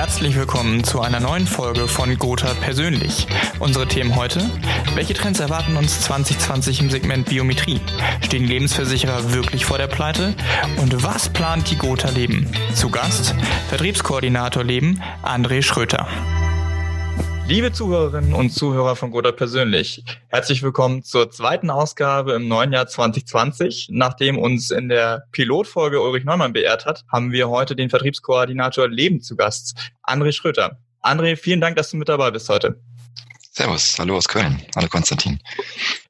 Herzlich willkommen zu einer neuen Folge von Gotha Persönlich. Unsere Themen heute: Welche Trends erwarten uns 2020 im Segment Biometrie? Stehen Lebensversicherer wirklich vor der Pleite? Und was plant die Gotha Leben? Zu Gast Vertriebskoordinator Leben André Schröter. Liebe Zuhörerinnen und Zuhörer von Goda persönlich, herzlich willkommen zur zweiten Ausgabe im neuen Jahr 2020. Nachdem uns in der Pilotfolge Ulrich Neumann beehrt hat, haben wir heute den Vertriebskoordinator Leben zu Gast, André Schröter. André, vielen Dank, dass du mit dabei bist heute. Servus, hallo aus Köln. Hallo Konstantin.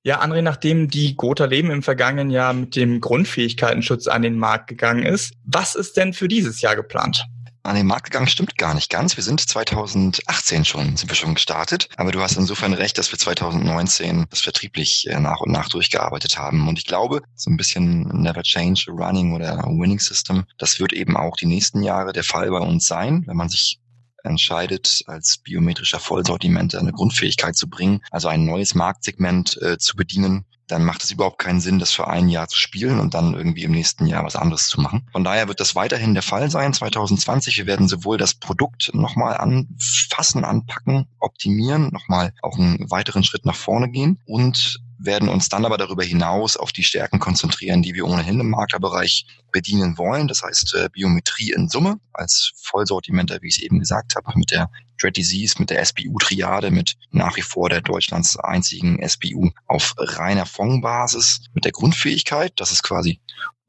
Ja, André, nachdem die Gotha Leben im vergangenen Jahr mit dem Grundfähigkeitenschutz an den Markt gegangen ist, was ist denn für dieses Jahr geplant? An den Markt gegangen stimmt gar nicht ganz. Wir sind 2018 schon, sind wir schon gestartet. Aber du hast insofern recht, dass wir 2019 das vertrieblich äh, nach und nach durchgearbeitet haben. Und ich glaube, so ein bisschen Never Change Running oder Winning System, das wird eben auch die nächsten Jahre der Fall bei uns sein, wenn man sich entscheidet, als biometrischer Vollsortiment eine Grundfähigkeit zu bringen, also ein neues Marktsegment äh, zu bedienen, dann macht es überhaupt keinen Sinn, das für ein Jahr zu spielen und dann irgendwie im nächsten Jahr was anderes zu machen. Von daher wird das weiterhin der Fall sein. 2020, wir werden sowohl das Produkt nochmal anfassen, anpacken, optimieren, nochmal auch einen weiteren Schritt nach vorne gehen und werden uns dann aber darüber hinaus auf die Stärken konzentrieren, die wir ohnehin im Maklerbereich bedienen wollen. Das heißt äh, Biometrie in Summe als Vollsortimenter, wie ich es eben gesagt habe, mit der Dread Disease, mit der SBU-Triade, mit nach wie vor der Deutschlands einzigen SBU auf reiner Fondbasis, mit der Grundfähigkeit, das ist quasi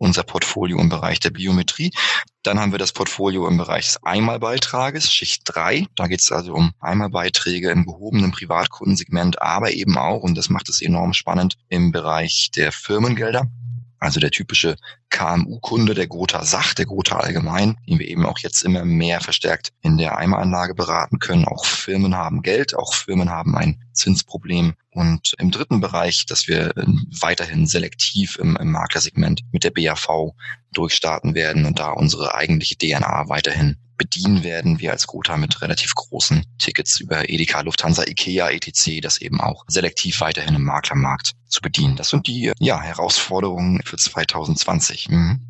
unser Portfolio im Bereich der Biometrie. Dann haben wir das Portfolio im Bereich des Einmalbeitrages, Schicht 3. Da geht es also um Einmalbeiträge im gehobenen Privatkundensegment, aber eben auch, und das macht es enorm spannend, im Bereich der Firmengelder. Also der typische KMU-Kunde, der Gotha Sach, der Gotha Allgemein, den wir eben auch jetzt immer mehr verstärkt in der Eimeranlage beraten können. Auch Firmen haben Geld, auch Firmen haben ein Zinsproblem. Und im dritten Bereich, dass wir weiterhin selektiv im, im Maklersegment mit der BAV durchstarten werden und da unsere eigentliche DNA weiterhin bedienen werden wir als Gotha mit relativ großen Tickets über Edeka, Lufthansa, Ikea, etc., das eben auch selektiv weiterhin im Maklermarkt zu bedienen. Das sind die ja, Herausforderungen für 2020. Mhm.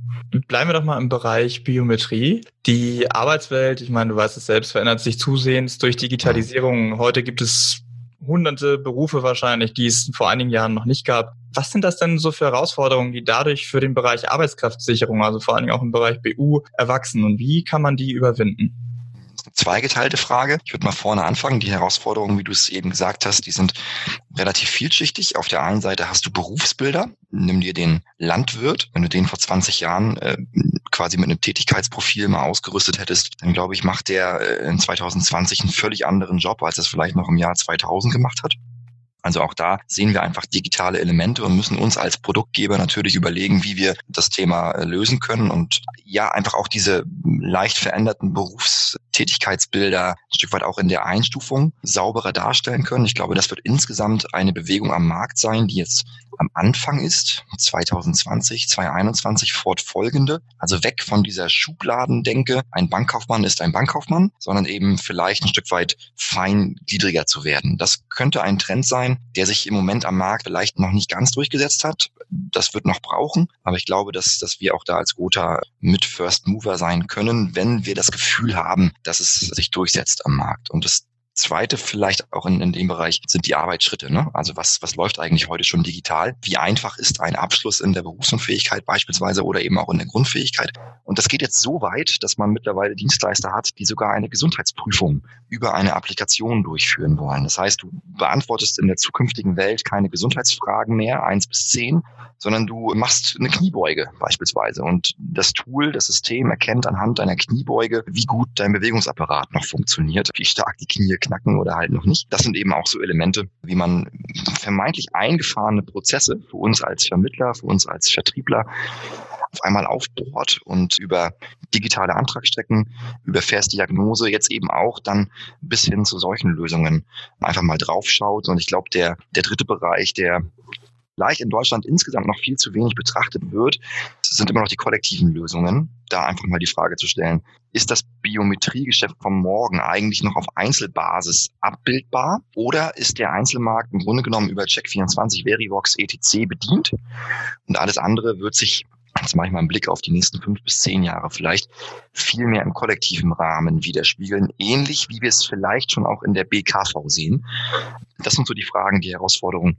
Bleiben wir doch mal im Bereich Biometrie. Die Arbeitswelt, ich meine, du weißt es selbst, verändert sich zusehends durch Digitalisierung. Heute gibt es hunderte Berufe wahrscheinlich, die es vor einigen Jahren noch nicht gab. Was sind das denn so für Herausforderungen, die dadurch für den Bereich Arbeitskraftsicherung, also vor allen Dingen auch im Bereich BU, erwachsen und wie kann man die überwinden? zweigeteilte Frage. Ich würde mal vorne anfangen. Die Herausforderungen, wie du es eben gesagt hast, die sind relativ vielschichtig. Auf der einen Seite hast du Berufsbilder. Nimm dir den Landwirt. Wenn du den vor 20 Jahren äh, quasi mit einem Tätigkeitsprofil mal ausgerüstet hättest, dann glaube ich, macht der äh, in 2020 einen völlig anderen Job, als es vielleicht noch im Jahr 2000 gemacht hat. Also auch da sehen wir einfach digitale Elemente und müssen uns als Produktgeber natürlich überlegen, wie wir das Thema äh, lösen können und ja, einfach auch diese leicht veränderten Berufstätigkeitsbilder ein Stück weit auch in der Einstufung sauberer darstellen können. Ich glaube, das wird insgesamt eine Bewegung am Markt sein, die jetzt am Anfang ist, 2020, 2021 fortfolgende. Also weg von dieser Schubladendenke, ein Bankkaufmann ist ein Bankkaufmann, sondern eben vielleicht ein Stück weit feingliedriger zu werden. Das könnte ein Trend sein, der sich im Moment am Markt vielleicht noch nicht ganz durchgesetzt hat. Das wird noch brauchen, aber ich glaube, dass, dass wir auch da als Gotha mit First Mover sein können, wenn wir das Gefühl haben, dass es sich durchsetzt am Markt. Und das Zweite vielleicht auch in, in dem Bereich sind die Arbeitsschritte. Ne? Also was, was läuft eigentlich heute schon digital? Wie einfach ist ein Abschluss in der Berufsunfähigkeit beispielsweise oder eben auch in der Grundfähigkeit? Und das geht jetzt so weit, dass man mittlerweile Dienstleister hat, die sogar eine Gesundheitsprüfung über eine Applikation durchführen wollen. Das heißt, du beantwortest in der zukünftigen Welt keine Gesundheitsfragen mehr, eins bis zehn, sondern du machst eine Kniebeuge beispielsweise. Und das Tool, das System erkennt anhand deiner Kniebeuge, wie gut dein Bewegungsapparat noch funktioniert, wie stark die Knie knacken oder halt noch nicht. Das sind eben auch so Elemente, wie man vermeintlich eingefahrene Prozesse für uns als Vermittler, für uns als Vertriebler auf einmal aufbohrt und über digitale Antragsstrecken, über Versdiagnose jetzt eben auch dann bis hin zu solchen Lösungen einfach mal draufschaut. Und ich glaube, der, der dritte Bereich, der vielleicht in Deutschland insgesamt noch viel zu wenig betrachtet wird, sind immer noch die kollektiven Lösungen. Da einfach mal die Frage zu stellen, ist das Biometriegeschäft von morgen eigentlich noch auf Einzelbasis abbildbar oder ist der Einzelmarkt im Grunde genommen über Check24, Verivox, etc. bedient und alles andere wird sich jetzt mache ich mal einen Blick auf die nächsten fünf bis zehn Jahre vielleicht, viel mehr im kollektiven Rahmen widerspiegeln, ähnlich wie wir es vielleicht schon auch in der BKV sehen. Das sind so die Fragen, die Herausforderungen,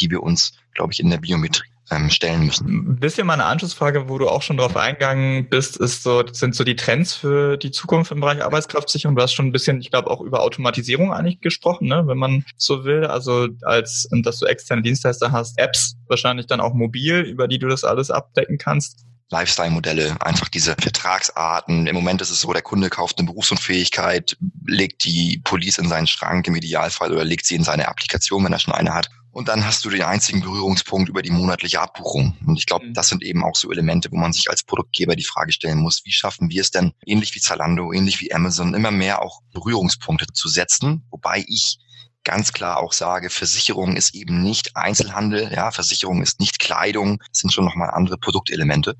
die wir uns, glaube ich, in der Biometrie ähm, stellen müssen. Ein bisschen meine Anschlussfrage, wo du auch schon drauf eingegangen bist, ist so, sind so die Trends für die Zukunft im Bereich Arbeitskraftsicherung. Du hast schon ein bisschen, ich glaube, auch über Automatisierung eigentlich gesprochen, ne, wenn man so will. Also als, dass du externe Dienstleister hast, Apps wahrscheinlich dann auch mobil, über die du das alles abdecken kannst. Lifestyle-Modelle, einfach diese Vertragsarten. Im Moment ist es so, der Kunde kauft eine Berufsunfähigkeit, legt die Police in seinen Schrank im Idealfall oder legt sie in seine Applikation, wenn er schon eine hat und dann hast du den einzigen Berührungspunkt über die monatliche Abbuchung. Und ich glaube, mhm. das sind eben auch so Elemente, wo man sich als Produktgeber die Frage stellen muss, wie schaffen wir es denn, ähnlich wie Zalando, ähnlich wie Amazon, immer mehr auch Berührungspunkte zu setzen, wobei ich ganz klar auch sage, Versicherung ist eben nicht Einzelhandel, ja, Versicherung ist nicht Kleidung, das sind schon nochmal andere Produktelemente.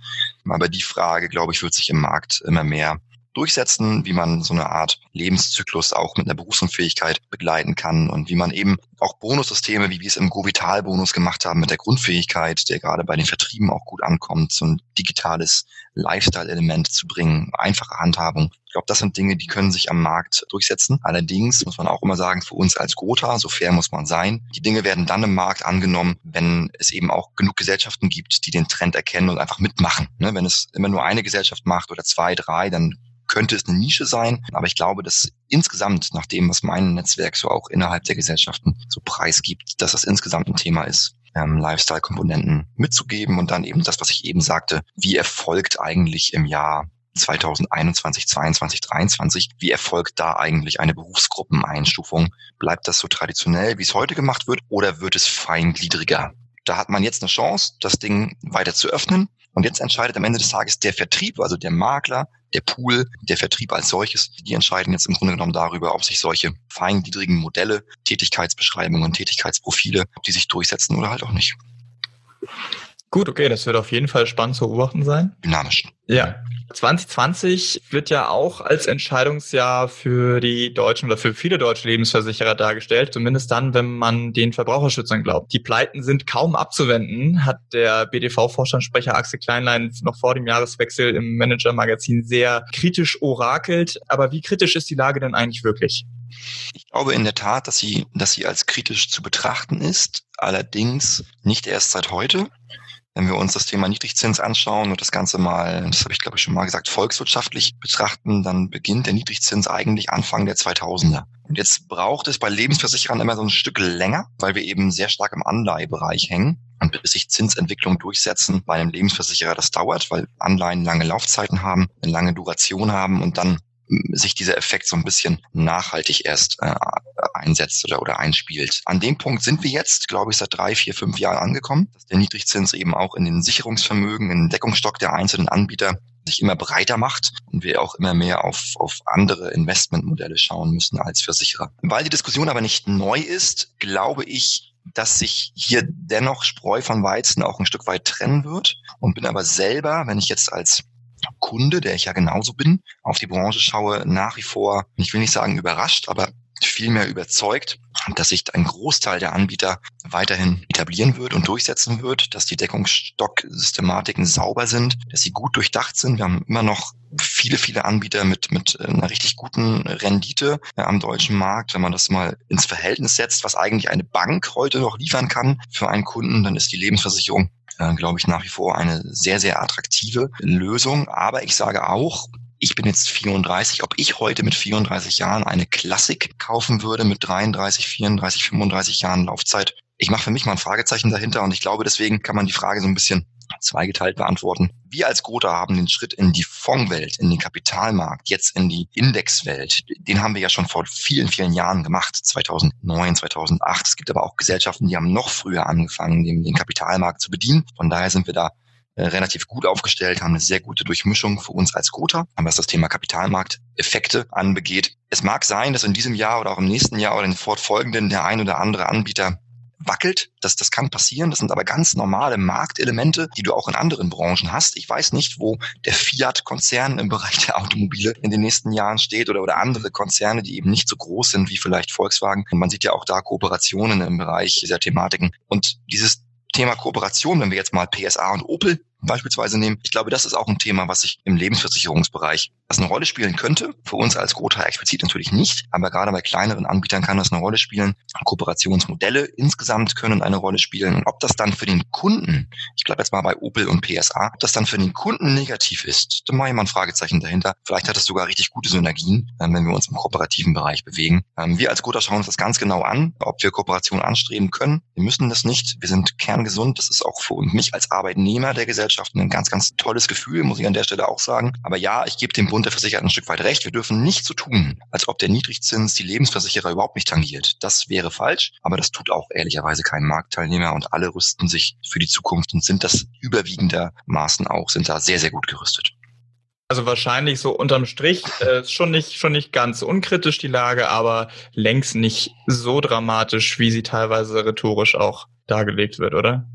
Aber die Frage, glaube ich, wird sich im Markt immer mehr durchsetzen, wie man so eine Art Lebenszyklus auch mit einer Berufsunfähigkeit begleiten kann und wie man eben auch Bonussysteme, wie wir es im Govital-Bonus gemacht haben mit der Grundfähigkeit, der gerade bei den Vertrieben auch gut ankommt, so ein digitales Lifestyle-Element zu bringen, einfache Handhabung. Ich glaube, das sind Dinge, die können sich am Markt durchsetzen. Allerdings muss man auch immer sagen, für uns als Gotha, so fair muss man sein, die Dinge werden dann im Markt angenommen, wenn es eben auch genug Gesellschaften gibt, die den Trend erkennen und einfach mitmachen. Ne, wenn es immer nur eine Gesellschaft macht oder zwei, drei, dann könnte es eine Nische sein. Aber ich glaube, dass insgesamt, nach dem, was mein Netzwerk so auch innerhalb der Gesellschaften so preisgibt, dass das insgesamt ein Thema ist, ähm, Lifestyle-Komponenten mitzugeben und dann eben das, was ich eben sagte, wie erfolgt eigentlich im Jahr 2021, 22, 23, wie erfolgt da eigentlich eine Berufsgruppeneinstufung? Bleibt das so traditionell, wie es heute gemacht wird, oder wird es feingliedriger? Da hat man jetzt eine Chance, das Ding weiter zu öffnen. Und jetzt entscheidet am Ende des Tages der Vertrieb, also der Makler, der Pool, der Vertrieb als solches, die entscheiden jetzt im Grunde genommen darüber, ob sich solche feingliedrigen Modelle, Tätigkeitsbeschreibungen, Tätigkeitsprofile, ob die sich durchsetzen oder halt auch nicht. Gut, okay, das wird auf jeden Fall spannend zu beobachten sein. Dynamisch. Ja. 2020 wird ja auch als Entscheidungsjahr für die deutschen oder für viele deutsche Lebensversicherer dargestellt, zumindest dann, wenn man den Verbraucherschützern glaubt. Die Pleiten sind kaum abzuwenden, hat der BDV-Vorstandssprecher Axel Kleinlein noch vor dem Jahreswechsel im Manager-Magazin sehr kritisch orakelt. Aber wie kritisch ist die Lage denn eigentlich wirklich? Ich glaube in der Tat, dass sie, dass sie als kritisch zu betrachten ist, allerdings nicht erst seit heute. Wenn wir uns das Thema Niedrigzins anschauen und das Ganze mal, das habe ich glaube ich schon mal gesagt, volkswirtschaftlich betrachten, dann beginnt der Niedrigzins eigentlich Anfang der 2000er. Und jetzt braucht es bei Lebensversicherern immer so ein Stück länger, weil wir eben sehr stark im Anleihebereich hängen. Und bis sich Zinsentwicklung durchsetzen bei einem Lebensversicherer, das dauert, weil Anleihen lange Laufzeiten haben, eine lange Duration haben und dann sich dieser Effekt so ein bisschen nachhaltig erst äh, einsetzt oder, oder einspielt. An dem Punkt sind wir jetzt, glaube ich, seit drei, vier, fünf Jahren angekommen, dass der Niedrigzins eben auch in den Sicherungsvermögen, in den Deckungsstock der einzelnen Anbieter sich immer breiter macht und wir auch immer mehr auf, auf andere Investmentmodelle schauen müssen als Versicherer. Weil die Diskussion aber nicht neu ist, glaube ich, dass sich hier dennoch Spreu von Weizen auch ein Stück weit trennen wird und bin aber selber, wenn ich jetzt als Kunde, der ich ja genauso bin, auf die Branche schaue, nach wie vor, ich will nicht sagen überrascht, aber vielmehr überzeugt, dass sich ein Großteil der Anbieter weiterhin etablieren wird und durchsetzen wird, dass die Deckungsstock-Systematiken sauber sind, dass sie gut durchdacht sind. Wir haben immer noch viele, viele Anbieter mit, mit einer richtig guten Rendite am deutschen Markt. Wenn man das mal ins Verhältnis setzt, was eigentlich eine Bank heute noch liefern kann für einen Kunden, dann ist die Lebensversicherung äh, glaube ich, nach wie vor eine sehr, sehr attraktive Lösung. Aber ich sage auch, ich bin jetzt 34, ob ich heute mit 34 Jahren eine Klassik kaufen würde mit 33, 34, 35 Jahren Laufzeit. Ich mache für mich mal ein Fragezeichen dahinter und ich glaube, deswegen kann man die Frage so ein bisschen zweigeteilt beantworten. Wir als Gotha haben den Schritt in die Fondswelt, in den Kapitalmarkt, jetzt in die Indexwelt. Den haben wir ja schon vor vielen, vielen Jahren gemacht, 2009, 2008. Es gibt aber auch Gesellschaften, die haben noch früher angefangen, den, den Kapitalmarkt zu bedienen. Von daher sind wir da äh, relativ gut aufgestellt, haben eine sehr gute Durchmischung für uns als Gotha, was das Thema Kapitalmarkteffekte anbegeht. Es mag sein, dass in diesem Jahr oder auch im nächsten Jahr oder in den fortfolgenden der ein oder andere Anbieter wackelt. Das, das kann passieren. Das sind aber ganz normale Marktelemente, die du auch in anderen Branchen hast. Ich weiß nicht, wo der Fiat-Konzern im Bereich der Automobile in den nächsten Jahren steht oder, oder andere Konzerne, die eben nicht so groß sind wie vielleicht Volkswagen. Und man sieht ja auch da Kooperationen im Bereich dieser Thematiken. Und dieses Thema Kooperation, wenn wir jetzt mal PSA und Opel beispielsweise nehmen. Ich glaube, das ist auch ein Thema, was sich im Lebensversicherungsbereich was eine Rolle spielen könnte. Für uns als Gotha explizit natürlich nicht, aber gerade bei kleineren Anbietern kann das eine Rolle spielen. Kooperationsmodelle insgesamt können eine Rolle spielen. Und ob das dann für den Kunden, ich bleibe jetzt mal bei Opel und PSA, ob das dann für den Kunden negativ ist, da mache ich mal ein Fragezeichen dahinter. Vielleicht hat es sogar richtig gute Synergien, ähm, wenn wir uns im kooperativen Bereich bewegen. Ähm, wir als Gotha schauen uns das ganz genau an, ob wir Kooperation anstreben können. Wir müssen das nicht. Wir sind kerngesund. Das ist auch für mich als Arbeitnehmer der Gesellschaft ein ganz, ganz tolles Gefühl, muss ich an der Stelle auch sagen. Aber ja, ich gebe dem Bund der Versicherten ein Stück weit recht. Wir dürfen nicht so tun, als ob der Niedrigzins die Lebensversicherer überhaupt nicht tangiert. Das wäre falsch, aber das tut auch ehrlicherweise kein Marktteilnehmer und alle rüsten sich für die Zukunft und sind das überwiegendermaßen auch, sind da sehr, sehr gut gerüstet. Also wahrscheinlich so unterm Strich äh, schon nicht schon nicht ganz unkritisch die Lage, aber längst nicht so dramatisch, wie sie teilweise rhetorisch auch dargelegt wird, oder?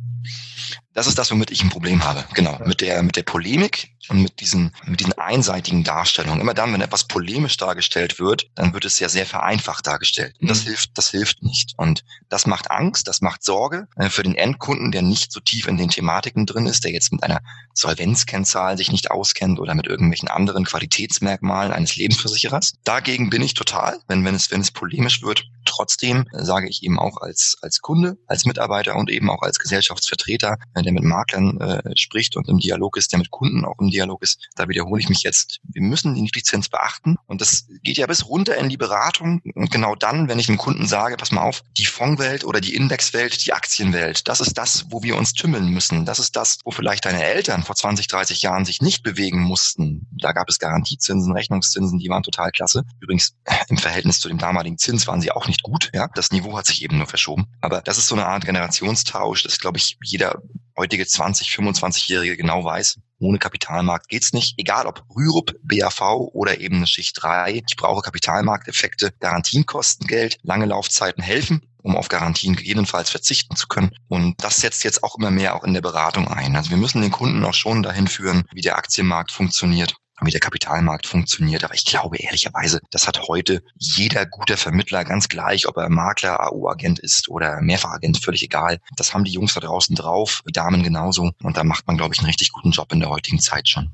Das ist das, womit ich ein Problem habe. Genau. Mit der, mit der Polemik und mit diesen, mit diesen einseitigen Darstellungen. Immer dann, wenn etwas polemisch dargestellt wird, dann wird es ja sehr vereinfacht dargestellt. Und das mhm. hilft, das hilft nicht. Und das macht Angst, das macht Sorge äh, für den Endkunden, der nicht so tief in den Thematiken drin ist, der jetzt mit einer Solvenzkennzahl sich nicht auskennt oder mit irgendwelchen anderen Qualitätsmerkmalen eines Lebensversicherers. Dagegen bin ich total, wenn, wenn es, wenn es polemisch wird. Trotzdem sage ich eben auch als, als Kunde, als Mitarbeiter und eben auch als Gesellschaftsvertreter, äh, der mit Maklern äh, spricht und im Dialog ist, der mit Kunden auch im Dialog ist. Da wiederhole ich mich jetzt. Wir müssen die Lizenz beachten und das geht ja bis runter in die Beratung und genau dann, wenn ich einem Kunden sage, pass mal auf, die Fondswelt oder die Indexwelt, die Aktienwelt, das ist das, wo wir uns tümmeln müssen. Das ist das, wo vielleicht deine Eltern vor 20, 30 Jahren sich nicht bewegen mussten. Da gab es Garantiezinsen, Rechnungszinsen, die waren total klasse. Übrigens im Verhältnis zu dem damaligen Zins waren sie auch nicht gut. Ja, das Niveau hat sich eben nur verschoben. Aber das ist so eine Art Generationstausch. Das glaube ich jeder heutige 20, 25-Jährige genau weiß, ohne Kapitalmarkt geht's nicht. Egal ob Rürup, BAV oder eben eine Schicht 3. Ich brauche Kapitalmarkteffekte. Garantien kosten Geld. Lange Laufzeiten helfen um auf Garantien gegebenenfalls verzichten zu können. Und das setzt jetzt auch immer mehr auch in der Beratung ein. Also wir müssen den Kunden auch schon dahin führen, wie der Aktienmarkt funktioniert, wie der Kapitalmarkt funktioniert. Aber ich glaube ehrlicherweise, das hat heute jeder guter Vermittler ganz gleich, ob er Makler, AU-Agent ist oder Mehrfachagent, völlig egal. Das haben die Jungs da draußen drauf, die Damen genauso. Und da macht man, glaube ich, einen richtig guten Job in der heutigen Zeit schon.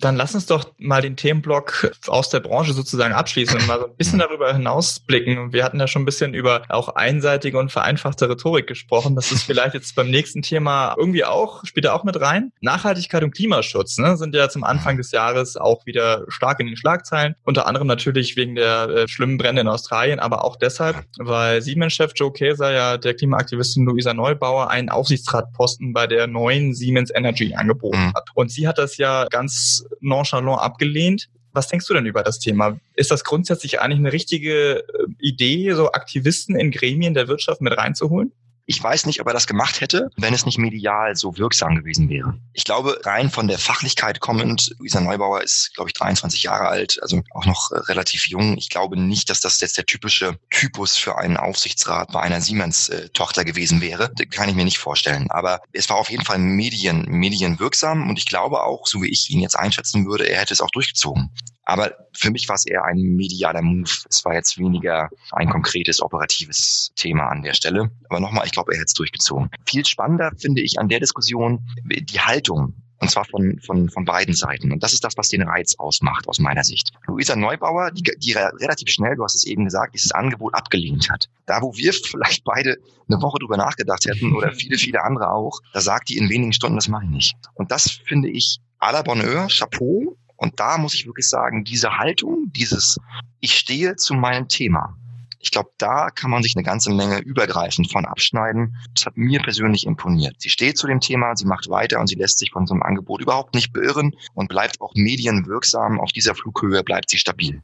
Dann lass uns doch mal den Themenblock aus der Branche sozusagen abschließen und mal so ein bisschen darüber hinausblicken. Wir hatten ja schon ein bisschen über auch einseitige und vereinfachte Rhetorik gesprochen. Das ist vielleicht jetzt beim nächsten Thema irgendwie auch, spielt da auch mit rein. Nachhaltigkeit und Klimaschutz ne, sind ja zum Anfang des Jahres auch wieder stark in den Schlagzeilen. Unter anderem natürlich wegen der äh, schlimmen Brände in Australien, aber auch deshalb, weil Siemens-Chef Joe Kaeser ja der Klimaaktivistin Luisa Neubauer einen Aufsichtsratposten bei der neuen Siemens Energy angeboten mhm. hat. Und sie hat das ja ganz nonchalant abgelehnt. Was denkst du denn über das Thema? Ist das grundsätzlich eigentlich eine richtige äh, Idee, so Aktivisten in Gremien der Wirtschaft mit reinzuholen? Ich weiß nicht, ob er das gemacht hätte, wenn es nicht medial so wirksam gewesen wäre. Ich glaube, rein von der Fachlichkeit kommend, Luisa Neubauer ist, glaube ich, 23 Jahre alt, also auch noch äh, relativ jung. Ich glaube nicht, dass das jetzt der typische Typus für einen Aufsichtsrat bei einer Siemens-Tochter gewesen wäre. Das kann ich mir nicht vorstellen. Aber es war auf jeden Fall Medien, medienwirksam und ich glaube auch, so wie ich ihn jetzt einschätzen würde, er hätte es auch durchgezogen. Aber für mich war es eher ein medialer Move. Es war jetzt weniger ein konkretes operatives Thema an der Stelle. Aber nochmal, ich glaube, er hätte es durchgezogen. Viel spannender finde ich an der Diskussion die Haltung und zwar von, von, von beiden Seiten. Und das ist das, was den Reiz ausmacht, aus meiner Sicht. Luisa Neubauer, die, die relativ schnell, du hast es eben gesagt, dieses Angebot abgelehnt hat. Da, wo wir vielleicht beide eine Woche drüber nachgedacht hätten oder viele, viele andere auch, da sagt die in wenigen Stunden, das mache ich nicht. Und das finde ich à la Bonheur, Chapeau. Und da muss ich wirklich sagen, diese Haltung, dieses Ich stehe zu meinem Thema. Ich glaube, da kann man sich eine ganze Menge übergreifend von abschneiden. Das hat mir persönlich imponiert. Sie steht zu dem Thema, sie macht weiter und sie lässt sich von so einem Angebot überhaupt nicht beirren und bleibt auch medienwirksam. Auf dieser Flughöhe bleibt sie stabil.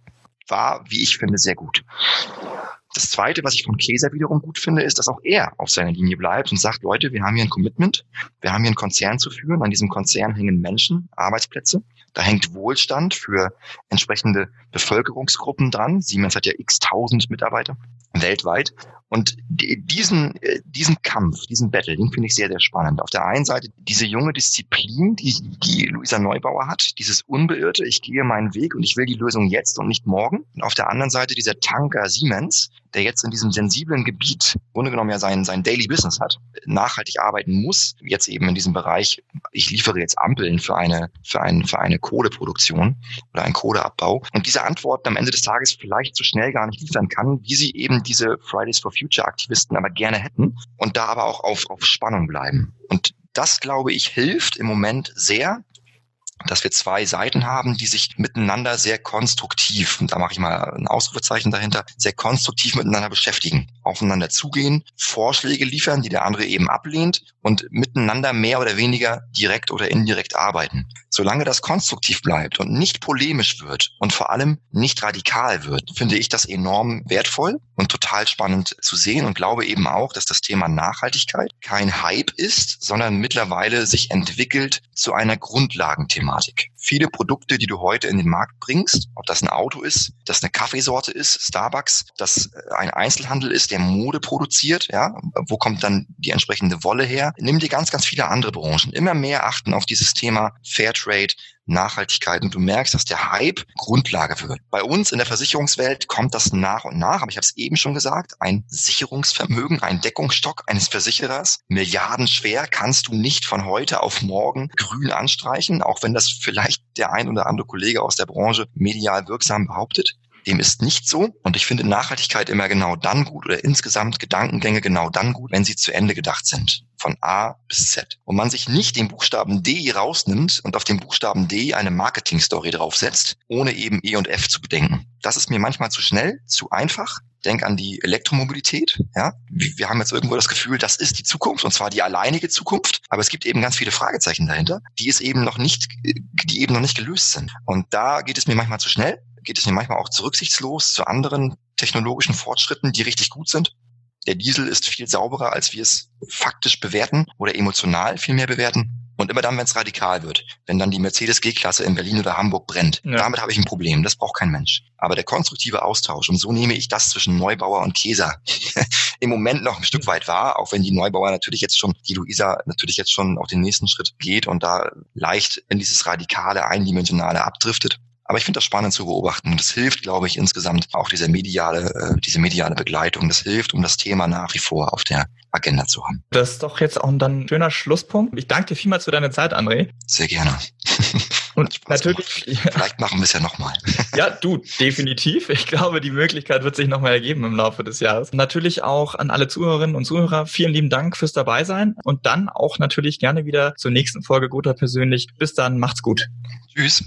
War, wie ich finde, sehr gut. Das Zweite, was ich von Käser wiederum gut finde, ist, dass auch er auf seiner Linie bleibt und sagt, Leute, wir haben hier ein Commitment, wir haben hier einen Konzern zu führen, an diesem Konzern hängen Menschen, Arbeitsplätze. Da hängt Wohlstand für entsprechende Bevölkerungsgruppen dran. Siemens hat ja x tausend Mitarbeiter weltweit. Und diesen, äh, diesen Kampf, diesen Battle, den finde ich sehr, sehr spannend. Auf der einen Seite diese junge Disziplin, die, die Luisa Neubauer hat, dieses Unbeirrte, ich gehe meinen Weg und ich will die Lösung jetzt und nicht morgen. Und auf der anderen Seite dieser Tanker Siemens, der jetzt in diesem sensiblen Gebiet, im Grunde genommen ja sein, sein Daily Business hat, nachhaltig arbeiten muss, jetzt eben in diesem Bereich, ich liefere jetzt Ampeln für eine, für ein, für eine Kohleproduktion oder einen Kohleabbau. Und diese Antworten am Ende des Tages vielleicht so schnell gar nicht liefern kann, wie sie eben diese Fridays for Future Aktivisten aber gerne hätten und da aber auch auf, auf Spannung bleiben. Und das, glaube ich, hilft im Moment sehr, dass wir zwei Seiten haben, die sich miteinander sehr konstruktiv, und da mache ich mal ein Ausrufezeichen dahinter, sehr konstruktiv miteinander beschäftigen, aufeinander zugehen, Vorschläge liefern, die der andere eben ablehnt und miteinander mehr oder weniger direkt oder indirekt arbeiten. Solange das konstruktiv bleibt und nicht polemisch wird und vor allem nicht radikal wird, finde ich das enorm wertvoll und total spannend zu sehen und glaube eben auch, dass das Thema Nachhaltigkeit kein Hype ist, sondern mittlerweile sich entwickelt zu einer Grundlagenthematik. Viele Produkte, die du heute in den Markt bringst, ob das ein Auto ist, das eine Kaffeesorte ist, Starbucks, das ein Einzelhandel ist, der Mode produziert, ja, wo kommt dann die entsprechende Wolle her? Nimm dir ganz, ganz viele andere Branchen. Immer mehr achten auf dieses Thema Fairtrade, Nachhaltigkeit und du merkst, dass der Hype Grundlage wird. Bei uns in der Versicherungswelt kommt das nach und nach, aber ich habe es eben schon gesagt, ein Sicherungsvermögen, ein Deckungsstock eines Versicherers, milliardenschwer, kannst du nicht von heute auf morgen grün anstreichen, auch wenn das vielleicht der ein oder andere Kollege aus der Branche medial wirksam behauptet. Dem ist nicht so. Und ich finde Nachhaltigkeit immer genau dann gut oder insgesamt Gedankengänge genau dann gut, wenn sie zu Ende gedacht sind. Von A bis Z. Und man sich nicht den Buchstaben D rausnimmt und auf den Buchstaben D eine Marketingstory draufsetzt, ohne eben E und F zu bedenken. Das ist mir manchmal zu schnell, zu einfach. Denk an die Elektromobilität. Ja, wir haben jetzt irgendwo das Gefühl, das ist die Zukunft und zwar die alleinige Zukunft. Aber es gibt eben ganz viele Fragezeichen dahinter, die es eben noch nicht, die eben noch nicht gelöst sind. Und da geht es mir manchmal zu schnell geht es mir manchmal auch zu rücksichtslos zu anderen technologischen Fortschritten, die richtig gut sind. Der Diesel ist viel sauberer, als wir es faktisch bewerten oder emotional viel mehr bewerten. Und immer dann, wenn es radikal wird, wenn dann die Mercedes G-Klasse in Berlin oder Hamburg brennt, ja. damit habe ich ein Problem. Das braucht kein Mensch. Aber der konstruktive Austausch, und so nehme ich das zwischen Neubauer und Käser im Moment noch ein Stück weit wahr, auch wenn die Neubauer natürlich jetzt schon, die Luisa natürlich jetzt schon auf den nächsten Schritt geht und da leicht in dieses radikale, eindimensionale abdriftet. Aber ich finde das spannend zu beobachten und das hilft, glaube ich, insgesamt auch diese mediale, äh, diese mediale Begleitung. Das hilft, um das Thema nach wie vor auf der Agenda zu haben. Das ist doch jetzt auch dann ein schöner Schlusspunkt. Ich danke dir vielmals für deine Zeit, André. Sehr gerne. Und natürlich. Gemacht. Vielleicht machen wir es ja nochmal. ja, du, definitiv. Ich glaube, die Möglichkeit wird sich nochmal ergeben im Laufe des Jahres. Natürlich auch an alle Zuhörerinnen und Zuhörer. Vielen lieben Dank fürs Dabeisein und dann auch natürlich gerne wieder zur nächsten Folge Guter persönlich. Bis dann, macht's gut. Tschüss.